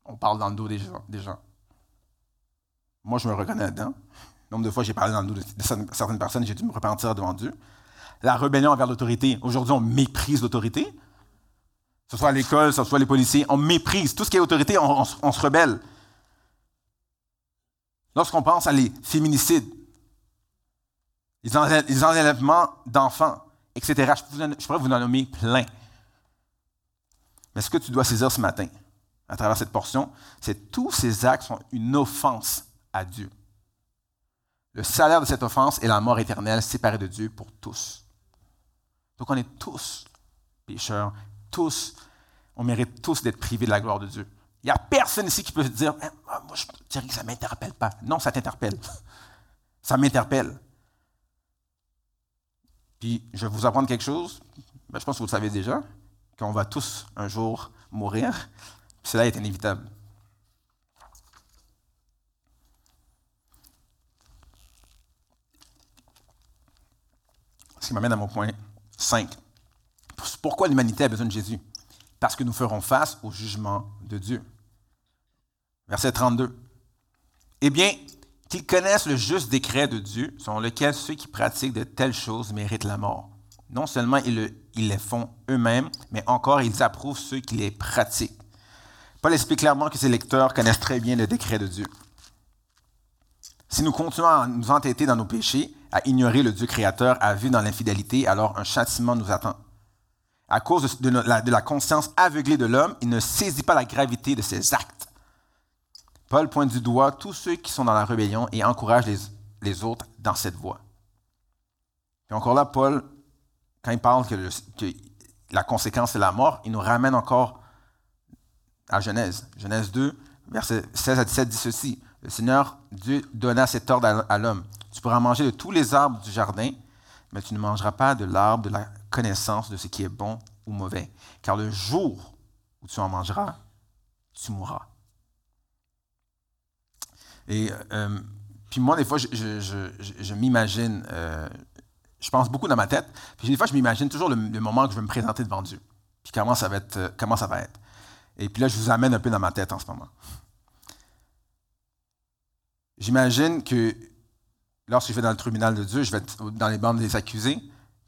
on parle dans le dos des gens. Moi, je me reconnais là-dedans. Nombre de fois j'ai parlé dans le dos de certaines personnes, j'ai dû me repentir devant Dieu. La rébellion envers l'autorité. Aujourd'hui, on méprise l'autorité. Que ce soit à l'école, que ce soit les policiers, on méprise. Tout ce qui est autorité, on, se rebelle. Lorsqu'on pense à les féminicides, les, enlèvements d'enfants, etc., je pourrais vous en nommer plein. Mais ce que tu dois saisir ce matin, à travers cette portion, c'est que tous ces actes sont une offense à Dieu. Le salaire de cette offense est la mort éternelle séparée de Dieu pour tous. Donc on est tous pécheurs, tous, on mérite tous d'être privés de la gloire de Dieu. Il n'y a personne ici qui peut se dire, eh, moi je dirais que ça ne m'interpelle pas. Non, ça t'interpelle. Ça m'interpelle. Puis je vais vous apprendre quelque chose, ben, je pense que vous le savez déjà, qu'on va tous un jour mourir. Cela est inévitable. Ce qui m'amène à mon point 5. Pourquoi l'humanité a besoin de Jésus? Parce que nous ferons face au jugement de Dieu. Verset 32. Eh bien, qu'ils connaissent le juste décret de Dieu, selon lequel ceux qui pratiquent de telles choses méritent la mort. Non seulement ils, les font eux-mêmes, mais encore ils approuvent ceux qui les pratiquent. Paul explique clairement que ses lecteurs connaissent très bien le décret de Dieu. Si nous continuons à nous entêter dans nos péchés, à ignorer le Dieu créateur, à vivre dans l'infidélité, alors un châtiment nous attend. À cause de, la, conscience aveuglée de l'homme, il ne saisit pas la gravité de ses actes. Paul pointe du doigt tous ceux qui sont dans la rébellion et encourage les, autres dans cette voie. Et encore là, Paul, quand il parle que, que la conséquence est la mort, il nous ramène encore à Genèse. Genèse 2, versets 16 à 17 dit ceci. Le Seigneur Dieu donna cet ordre à l'homme. Tu pourras manger de tous les arbres du jardin, mais tu ne mangeras pas de l'arbre de la connaissance de ce qui est bon ou mauvais. Car le jour où tu en mangeras, tu mourras. Et euh, puis moi, des fois, je, m'imagine, euh, je pense beaucoup dans ma tête, puis des fois, je m'imagine toujours le, moment que je vais me présenter devant Dieu, puis comment ça va être. Euh, comment ça va être. Et puis là, je vous amène un peu dans ma tête en ce moment. J'imagine que lorsque je vais dans le tribunal de Dieu, je vais être dans les bandes des accusés,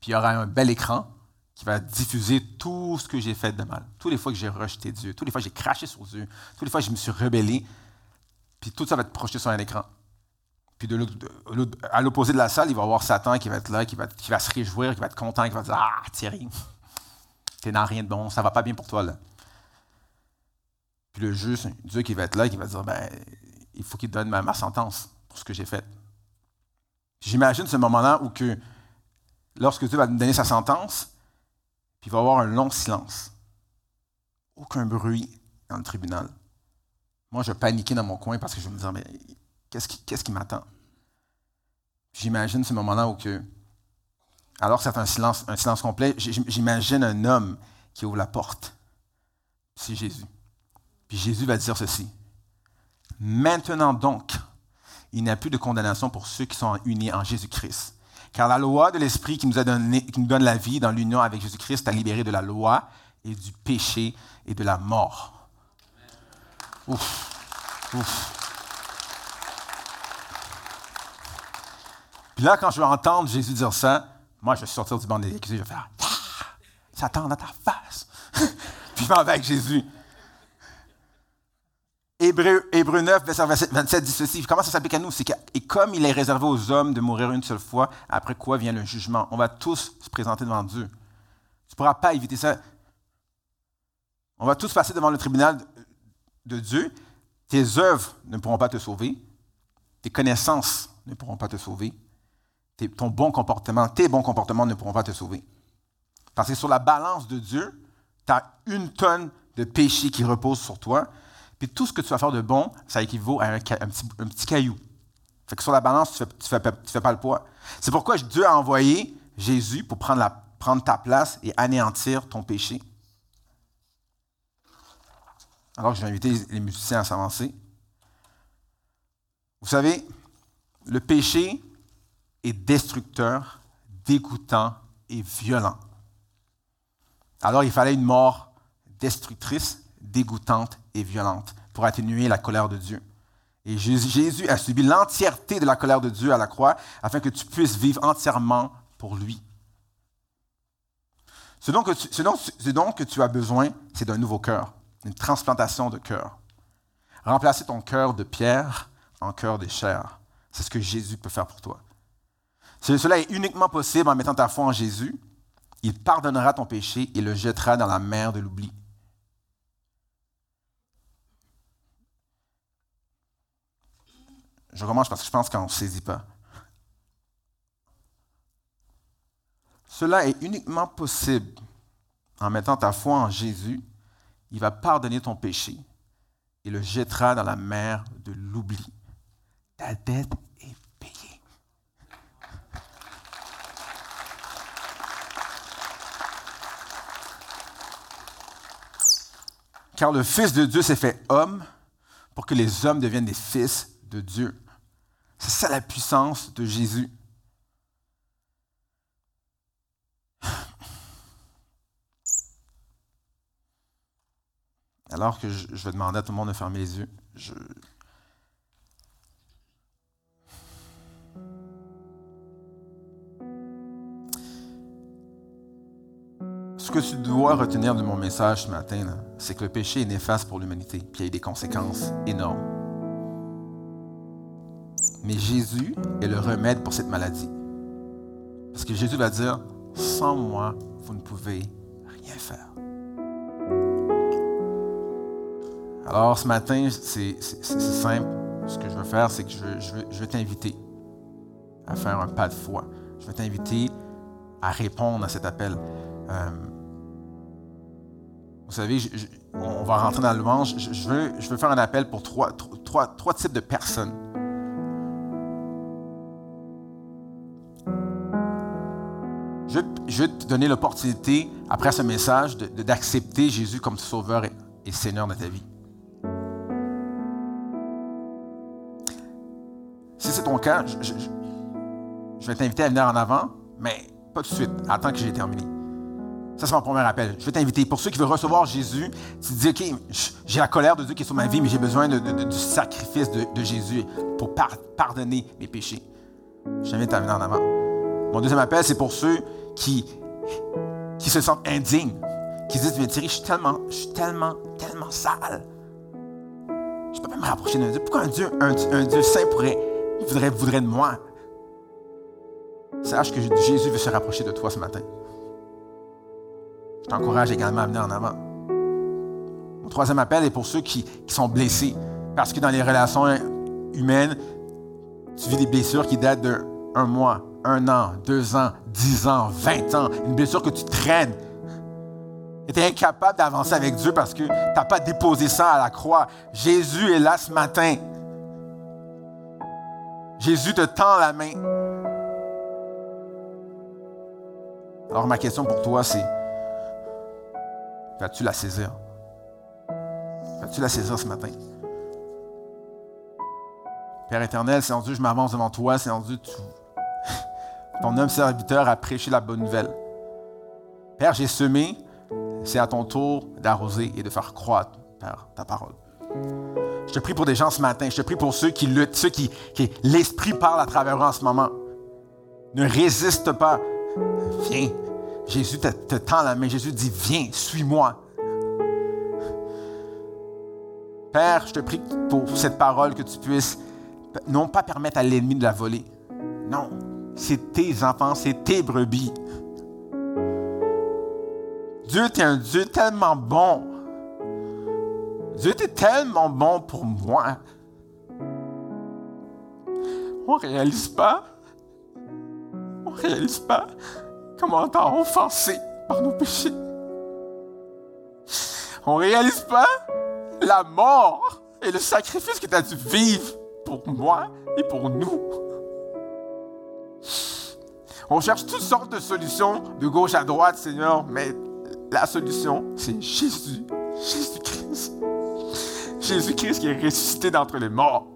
puis il y aura un bel écran qui va diffuser tout ce que j'ai fait de mal. Toutes les fois que j'ai rejeté Dieu, toutes les fois que j'ai craché sur Dieu, toutes les fois que je me suis rebellé, puis tout ça va être projeté sur un écran. Puis de à l'opposé de la salle, il va y avoir Satan qui va être là, qui va, se réjouir, qui va être content, qui va dire Ah, Thierry, t'es dans rien de bon, ça va pas bien pour toi là. Puis le juge, Dieu qui va être là, qui va dire Ben, il faut qu'il donne ma, sentence pour ce que j'ai fait. J'imagine ce moment-là où que, lorsque Dieu va nous donner sa sentence, puis il va y avoir un long silence. Aucun bruit dans le tribunal. Moi, je paniquais dans mon coin parce que je me disais, mais qu'est-ce qui, m'attend? J'imagine ce moment-là où que, alors c'est un silence, un silence complet, j'imagine un homme qui ouvre la porte. C'est Jésus. Puis Jésus va dire ceci. Maintenant donc, il n'y a plus de condamnation pour ceux qui sont unis en Jésus-Christ. Car la loi de l'Esprit qui, nous qui nous donne la vie dans l'union avec Jésus-Christ a libéré de la loi et du péché et de la mort. Ouf. Ouf. Puis là, quand je vais entendre Jésus dire ça, moi, je vais sortir du banc des accusés, je vais faire ah, Satan dans ta face. Puis je vais avec Jésus. Hébreu, 9, verset 27 dit ceci. Comment ça s'applique à nous? C'est que, et comme il est réservé aux hommes de mourir une seule fois, après quoi vient le jugement. On va tous se présenter devant Dieu. Tu ne pourras pas éviter ça. On va tous passer devant le tribunal de Dieu. Tes œuvres ne pourront pas te sauver. Tes connaissances ne pourront pas te sauver. ton bon comportement, tes bons comportements ne pourront pas te sauver. Parce que sur la balance de Dieu, tu as une tonne de péché qui repose sur toi. Puis tout ce que tu vas faire de bon, ça équivaut à un, petit, caillou. Fait que sur la balance, tu ne fais, pas le poids. C'est pourquoi Dieu a envoyé Jésus pour prendre ta place et anéantir ton péché. Alors je vais inviter les musiciens à s'avancer. Vous savez, le péché est destructeur, dégoûtant et violent. Alors il fallait une mort destructrice, dégoûtante et violente pour atténuer la colère de Dieu. Et Jésus a subi l'entièreté de la colère de Dieu à la croix afin que tu puisses vivre entièrement pour lui. Ce dont, que tu, tu as besoin, c'est d'un nouveau cœur, une transplantation de cœur. Remplacer ton cœur de pierre en cœur de chair. C'est ce que Jésus peut faire pour toi. Cela est uniquement possible en mettant ta foi en Jésus. Il pardonnera ton péché et le jettera dans la mer de l'oubli. Je commence parce que je pense qu'on ne saisit pas. Cela est uniquement possible en mettant ta foi en Jésus. Il va pardonner ton péché et le jettera dans la mer de l'oubli. Ta dette est payée. Car le Fils de Dieu s'est fait homme pour que les hommes deviennent des fils de Dieu. C'est ça la puissance de Jésus. Alors que je, vais demander à tout le monde de fermer les yeux. Ce que tu dois retenir de mon message ce matin, c'est que le péché est néfaste pour l'humanité, puis il y a des conséquences énormes. Mais Jésus est le remède pour cette maladie. Parce que Jésus va dire, sans moi, vous ne pouvez rien faire. Alors ce matin, c'est simple. Ce que je veux faire, c'est que je, veux, je t'inviter à faire un pas de foi. Je veux t'inviter à répondre à cet appel. Euh, vous savez, on va rentrer dans le louange. Je, veux, je faire un appel pour trois, types de personnes. je vais te donner l'opportunité, après ce message, d'accepter Jésus comme Sauveur et, Seigneur de ta vie. Si c'est ton cas, je, vais t'inviter à venir en avant, mais pas tout de suite. Attends que j'ai terminé. Ça, c'est mon premier appel. Je vais t'inviter. Pour ceux qui veulent recevoir Jésus, tu te dis, OK, j'ai la colère de Dieu qui est sur ma vie, mais j'ai besoin du sacrifice de, Jésus pour pardonner mes péchés. Je t'invite à venir en avant. Mon deuxième appel, c'est pour ceux qui, qui se sentent indignes, qui se disent, mais Thierry, je suis tellement, je suis tellement, tellement sale. Je ne peux pas me rapprocher d'un Dieu. Pourquoi un Dieu, un, Dieu saint pourrait, voudrait, voudrait de moi? Sache que Jésus veut se rapprocher de toi ce matin. Je t'encourage également à venir en avant. Mon troisième appel est pour ceux qui, qui sont blessés. Parce que dans les relations humaines, tu vis des blessures qui datent d'un mois, un an, deux ans, dix ans, vingt ans, une blessure que tu traînes. Tu es incapable d'avancer avec Dieu parce que tu n'as pas déposé ça à la croix. Jésus est là ce matin. Jésus te tend la main. Alors ma question pour toi, c'est, vas-tu la saisir? Vas-tu la saisir ce matin? Père éternel, c'est en Dieu, je m'avance devant toi, c'est en Dieu, tu, ton homme serviteur a prêché la bonne nouvelle. Père, j'ai semé, c'est à ton tour d'arroser et de faire croître, Père, ta parole. Je te prie pour des gens ce matin, je te prie pour ceux qui luttent, ceux qui, l'Esprit parle à travers eux en ce moment. Ne résiste pas. Viens. Jésus te, te tend la main. Jésus dit, viens, suis-moi. Père, je te prie pour cette parole que tu puisses non pas permettre à l'ennemi de la voler. Non, c'est tes enfants, c'est tes brebis. Dieu est un Dieu tellement bon. Dieu est tellement bon pour moi. On ne réalise pas On réalise pas comment on t'a offensé par nos péchés. On ne réalise pas la mort et le sacrifice que tu as dû vivre pour moi et pour nous. On cherche toutes sortes de solutions de gauche à droite, Seigneur, mais la solution, c'est Jésus, Jésus-Christ. Jésus-Christ qui est ressuscité d'entre les morts.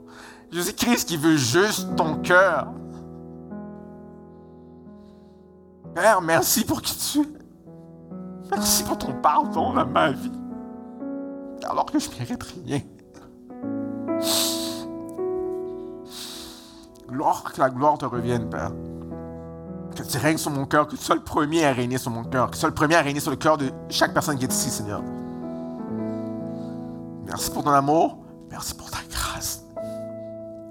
Jésus-Christ qui veut juste ton cœur. Père, merci pour qui tu es. Merci pour ton pardon dans ma vie. Alors que je mérite rien. Gloire, que la gloire te revienne, Père. Que tu règnes sur mon cœur, que tu sois le premier à régner sur mon cœur, que tu sois le premier à régner sur le cœur de chaque personne qui est ici, Seigneur. Merci pour ton amour, merci pour ta grâce.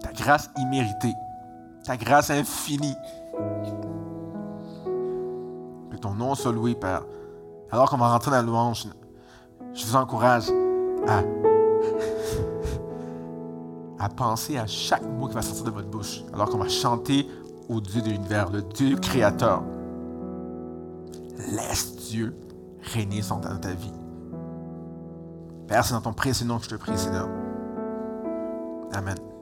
Ta grâce imméritée, ta grâce infinie. Que ton nom soit loué, Père. Alors qu'on va rentrer dans la louange, je vous encourage à, penser à chaque mot qui va sortir de votre bouche, alors qu'on va chanter au Dieu de l'univers, le Dieu créateur. Laisse Dieu régner dans ta vie. Père, c'est dans ton précieux nom que je te prie, Seigneur. Amen.